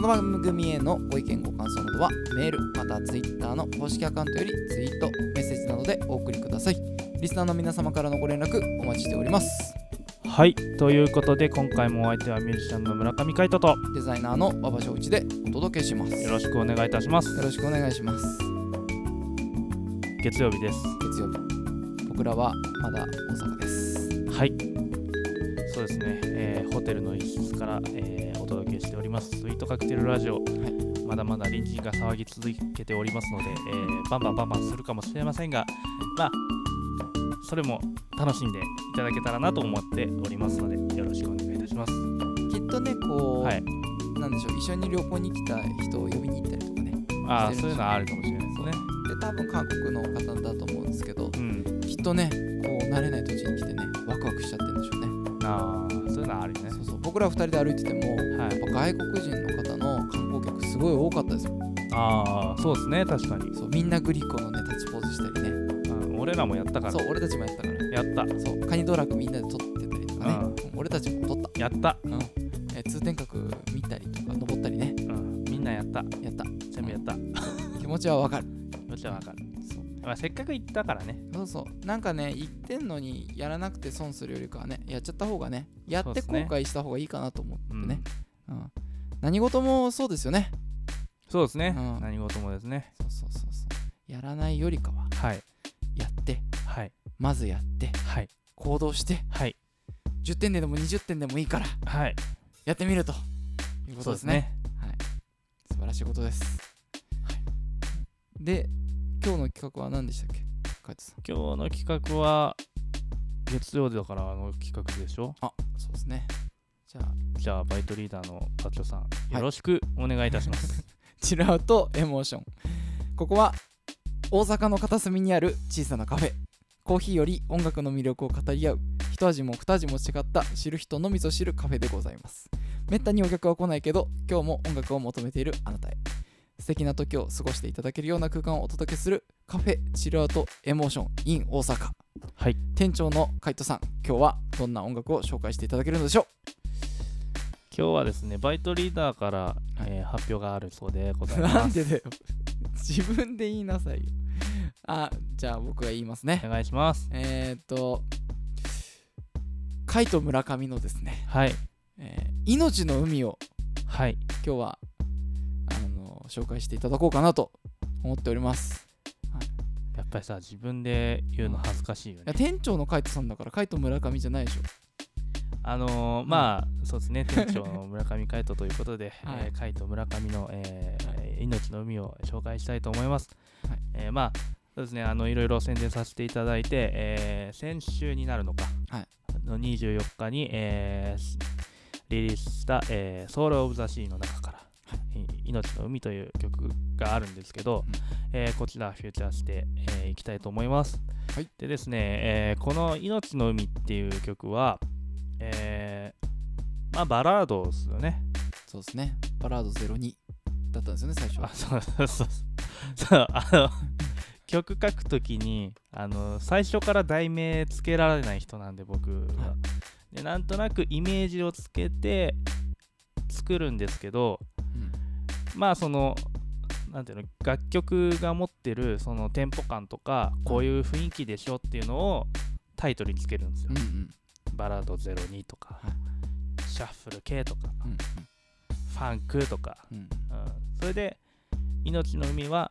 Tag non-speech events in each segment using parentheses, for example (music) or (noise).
この番組へのご意見ご感想などはメールまたはツイッターの公式アカウントよりツイートメッセージなどでお送りください。リスナーの皆様からのご連絡お待ちしております。はいということで今回もお相手はミュージシャンの村上海人とデザイナーの馬場翔一でお届けします。よろしくお願いいたします。よろしくお願いします。月曜日です。月曜日。僕らはまだ大阪です。はい。そうですね、えーホテルの一室から、えーお届けしております。スイートカクテルラジオ、まだまだ隣人が騒ぎ続けておりますので、えーバンバンバンバンするかもしれませんがまあそれも楽しんでいただけたらなと思っておりますのでよろしくお願いいたします。きっとねこう、はい。なんでしょう一緒に旅行に来た人を呼びに行ったりとかね。ああそういうのはあるかもしれないですね。で多分韓国の方だと思うんですけどうん。きっとねこう慣れない土地に来てねワクワクしちゃってるんでしょうね。あああるよねそうそう。僕ら二人で歩いててもはい。外国人の方の観光客すごい多かったです。よああそうですね確かに、そうみんなグリコのね立ちポーズしたりね。うん、俺らもやったから。そう俺たちもやったから。やった。そうカニドラクみんなで撮ってたりとかね。うん。俺たちも撮った。やった、うん。え通天閣見たりとか登ったりね。うん、みんなやった。やった。全部やった。(laughs) 気持ちはわかる。もちろんわかる、まあ、せっかく行ったからね。そうそう。なんかね言ってんのにやらなくて損するよりかはねやっちゃった方がねやって後悔した方がいいかなと思ってうん。ね、うん。何事もそうですよね。そうですね、うん。何事もですね。そうそうそうそう。やらないよりかははい。やってはい。まずやってはい。行動してはい。10点でも20点でもいいからはい。やってみるということですね。ね。はい、素晴らしいことです、で今日の企画は何でしたっけ？カイトさん。今日の企画は月曜日だからあの企画でしょ？あそうですね。じゃあ。じゃあバイトリーダーのバッチョさんい。よろしくお願いいたします、(laughs) チルアウトエモーション。ここは大阪の片隅にある小さなカフェ。コーヒーより音楽の魅力を語り合う。一味も二味も違った知る人のみぞ知るカフェでございます。めったにお客は来ないけど今日も音楽を求めているあなたへ素敵な時を過ごしていただけるような空間をお届けするカフェチルアウトエモーション in 大阪。はい店長のカイトさん今日はどんな音楽を紹介していただけるのでしょ今日はですねバイトリーダーから、えー発表があるそうでござういます。なんでだよ。(laughs) 自分で言いなさいよ。あじゃあ僕が言いますね。お願いします。えー、っとカイト村上のですね、はい。えー命の海をはい。今日は紹介していただこうかなと思っております。やっぱりさ自分で言うの恥ずかしいよね。いや店長のカイトさんだからカイト村上じゃないでしょ。あのーまあそうですね。店長の村上海人ということで、(laughs) はい。えー海人村上の、えー命の海を紹介したいと思います、はい。えーまあそうですね。あのいろいろ宣伝させていただいて、えー先週になるのか、はい。の24日に、えーリリースした、えー、ソウル・オブ・ザ・シーの中から、い命の海という曲があるんですけど、うん。えーこちらフューチャーしてい、えーいきたいと思います。はい。でですね、えーこの命の海っていう曲は、えーまあバラードですよね。そうですね。バラード02だったんですよね最初あそうそうそう。そうあの曲書くときにあの最初から題名つけられない人なんで僕は、でなんとなくイメージをつけて作るんですけどうんまあそのなんていうの楽曲が持ってるそのテンポ感とかこういう雰囲気でしょっていうのをタイトルにつけるんですよ。うんうん。バラード02とか、はい。シャッフル系とかうんファンクとか、うん。うん。うん、それで命の海は、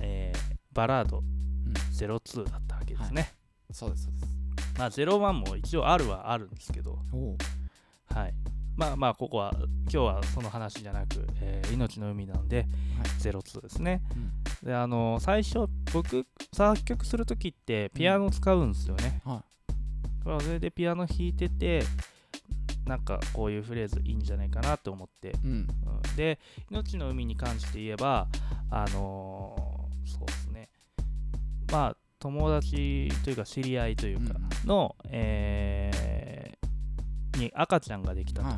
えーバラードうん。02だったわけですね、そうですそうです。まあ01も一応あるはあるんですけど。はいまあまあここは今日はその話じゃなく、えー命の海なんで、02ですね。うん。であの最初僕作曲する時ってピアノ使うんですよね、はまあそれでピアノ弾いててなんかこういうフレーズいいんじゃないかなと思って、うん。うん。で命の海に関して言えばあのーそうですね。まあ友達というか知り合いというかうん。の、えーに赤ちゃんができたはい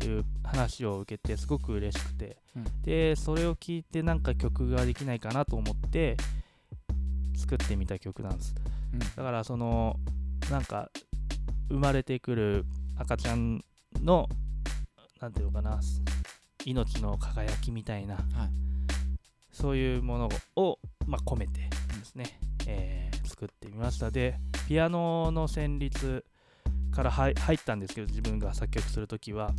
という話を受けてすごく嬉しくて、うん。でそれを聞いてなんか曲ができないかなと思って作ってみた曲なんです。うん。だからそのなんか生まれてくる赤ちゃんのなんていうのかな命の輝きみたいな、はい。そういうものを、まあ、込めてですね、えー作ってみました。でピアノの旋律から入入ったんですけど自分が作曲する時は。は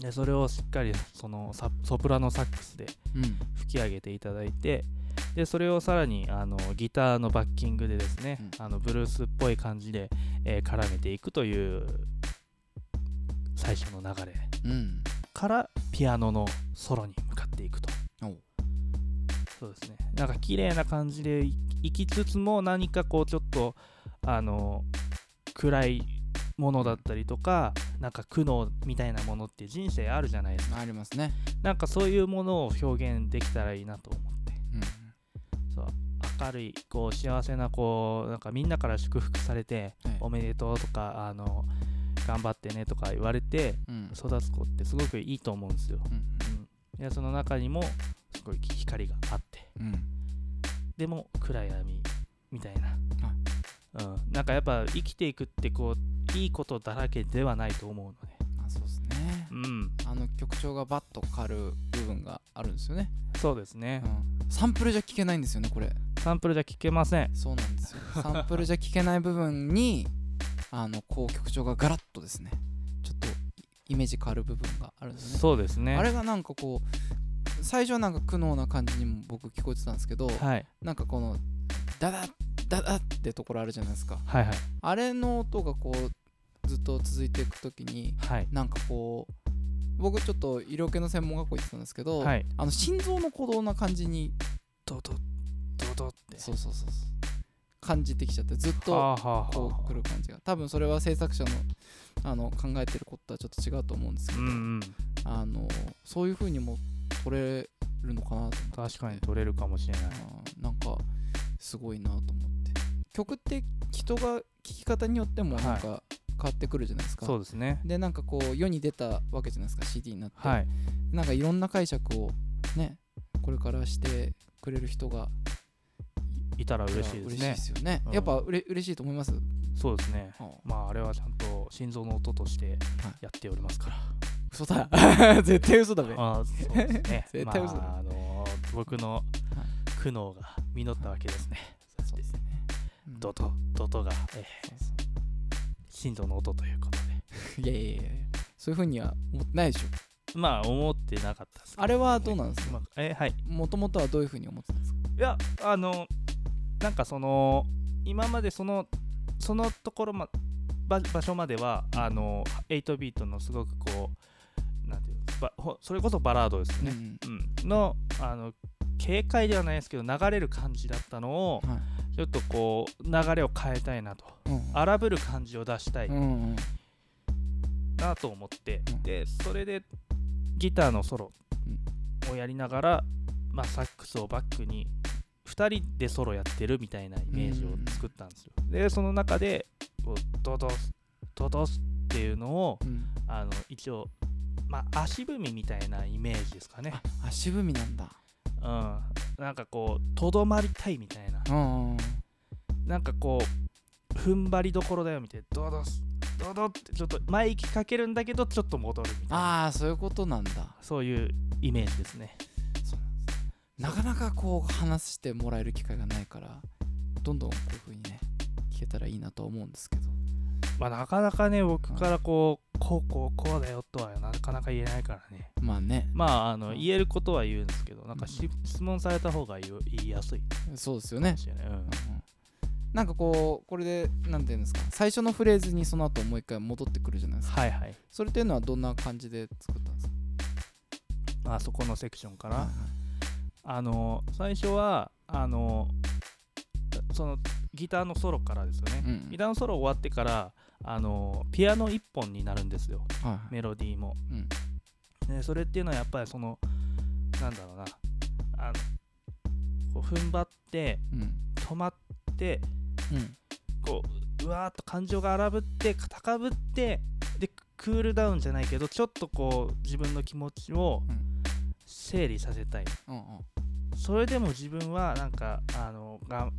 い。でそれをしっかりそのサソプラノサックスでうん。吹き上げていただいてでそれをさらにあのギターのバッキングでですね、うあのブルースっぽい感じで、えー絡めていくという最初の流れうん。からピアノのソロに向かっていくと。そうですね。なんか綺麗な感じでいいきつつも何かこうちょっとあの暗いものだったりとかなんか苦悩みたいなものって人生あるじゃないですか。ありますね。なんかそういうものを表現できたらいいなと思って。うん。そう。明るいこう幸せなこうなんかみんなから祝福されてはい。おめでとうとかあの頑張ってねとか言われてうん。育つ子ってすごくいいと思うんですよ、うんうん、でその中にもすごい光があって。うん。でも暗闇みたいな、うん、なんかやっぱ生きていくってこういいことだらけではないと思うので。あそうですね。うん。あの曲調がバッと変わる部分があるんですよね、そうですね。うん、サンプルじゃ聴けないんですよねこれ。サンプルじゃ聞けません。そうなんですよ。サンプルじゃ聴けない部分に (laughs) あのこう曲調がガラッとですね。ちょっとイメージ変わる部分があるんですよね。そうですね。あれがなんかこう最初はなんか苦悩な感じにも僕聞こえてたんですけど、はい。なんなんかこのダダッダダッってところあるじゃないですか。はいはい。あれの音がこうずっと続いていく時にはい。なんかこう僕ちょっと医療系の専門学校行ってたんですけど、はい。あの心臓の鼓動な感じにドドドドってそうそうそうそう。感じてきちゃってずっとこう来る感じが。多分それは制作者のあの考えてることとはちょっと違うと思うんですけど、うんうん。あのそういう風にも取れるのかなと思って。確かに取れるかもしれない。なんかすごいなと思って。曲って人が聴き方によってもなんか変わってくるじゃないですか、そうですね。でなんかこう世に出たわけじゃないですか CD になって、はい。なんかいろんな解釈をねこれからしてくれる人がいたら嬉しいです嬉しいねですよね、うん。やっぱうれ嬉しいと思います、そうですね。はあまああれはちゃんと心臓の音としてやっておりますから、嘘だ。(laughs) 絶対嘘だべ。ああそうですね。(laughs) 絶対嘘だ。まあ、あの僕の苦悩が実ったわけですね、そうですね、うん。ドトドトが、えーそうそ心臓の音ということで。う (laughs) いやいやいやそういうふうには思ってないでしょ。まあ思ってなかったですあれはどうなんですか？まあえーはい。もともとはどういうふうに思ってたんですか？いやあのなんかその今までそのそのところま場場所まではあの8ビートのすごくこうなんていうのそれこそバラードですよね、うん。うん。のあの軽快ではないですけど流れる感じだったのをはいちょっとこう流れを変えたいなと。うん。荒ぶる感じを出したい。なと思って、うん。でそれでギターのソロをやりながら、まあ、サックスをバックに2人でソロやってるみたいなイメージを作ったんですよ。でその中でこうドドスドドスっていうのをうん。あの一応、まあ、足踏みみたいなイメージですかね。あ足踏みなんだうん、なんかこうとどまりたいみたいな。うんうんなんかこう踏ん張りどころだよみたいなドドスドドってちょっと前行きかけるんだけどちょっと戻るみたいな。ああそういうことなんだ。そういうイメージですね。なんですなかなかこう話してもらえる機会がないからどんどんこういう風にね聞けたらいいなとは思うんですけど。まあ、なかなかね僕からこう、こうこうこうだよとはなかなか言えないからね。まあね。まああのうん言えることは言うんですけどなんかし質問された方が言いやすい。かそうですよね。うん。うんうん。なんかこうこれでなんていうんですか。最初のフレーズにその後もう一回戻ってくるじゃないですか。はいはい。それっていうのはどんな感じで作ったんですか？まあそこのセクションかな、はいあの最初はあのそのギターのソロからですよね、うん。ギターのソロ終わってからあのピアノ1本になるんですよ。はいはい。メロディーも、うん。でそれっていうのはやっぱりそのなんだろうな。あのこう踏ん張ってうん。止まってうん。こううわーっと感情が荒ぶって高ぶってでクールダウンじゃないけどちょっとこう自分の気持ちをうん。整理させたい。うんうん。それでも自分はなんかあのがん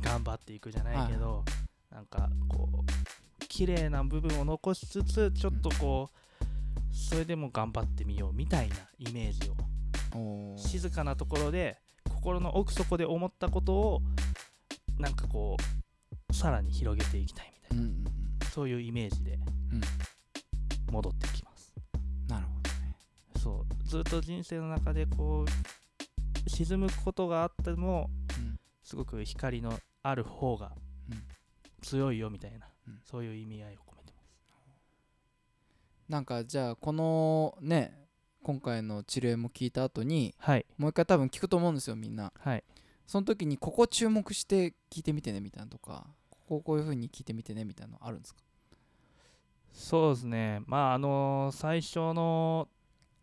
頑張っていくじゃないけど、なんかこう綺麗な部分を残しつつちょっとこう、それでも頑張ってみようみたいなイメージを。静かなところで心の奥底で思ったことをなんかこうさらに広げていきたいみたいな、うんうんうん。そういうイメージでうん。戻ってきます、なるほどね。そう。ずっと人生の中でこう沈むことがあってもうん。すごく光のある方がうん。強いよみたいな、うん。そういう意味合いを込めてます。なんかじゃあこのね今回の治療も聞いた後にはい。もう一回多分聞くと思うんですよみんな。はい。その時にここ注目して聞いてみてねみたいなとかこここういう風に聞いてみてねみたいなのあるんですか？そうですね。まああの最初の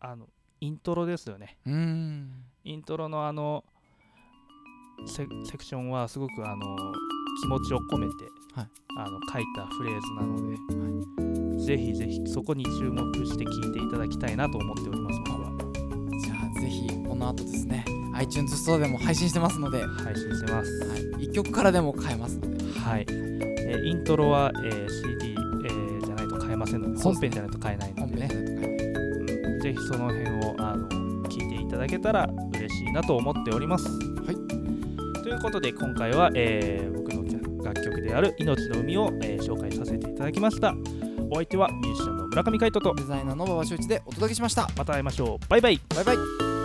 あのイントロですよね。うーん。イントロのあのセセクションはすごくあの気持ちを込めて、はい。あの書いたフレーズなので、ぜひぜひそこに注目して聞いていただきたいなと思っております僕は。じゃあぜひこの後ですね iTunes ストアでも配信してますので、は配信してます。い、1曲からでも買えますので。はい、えーイントロは、えー CD、えーじゃないと買えませんので本編じゃないと買えないので。ねうん。ぜひその辺をあの聞いていただけたら嬉しいなと思っております。はい。ということで今回は、えー楽曲である「命の海を」えー紹介させていただきました。お相手はミュージシャンの村上海人とデザイナーの馬場翔一でお届けしましたまた会いましょう。バイバイバイバイ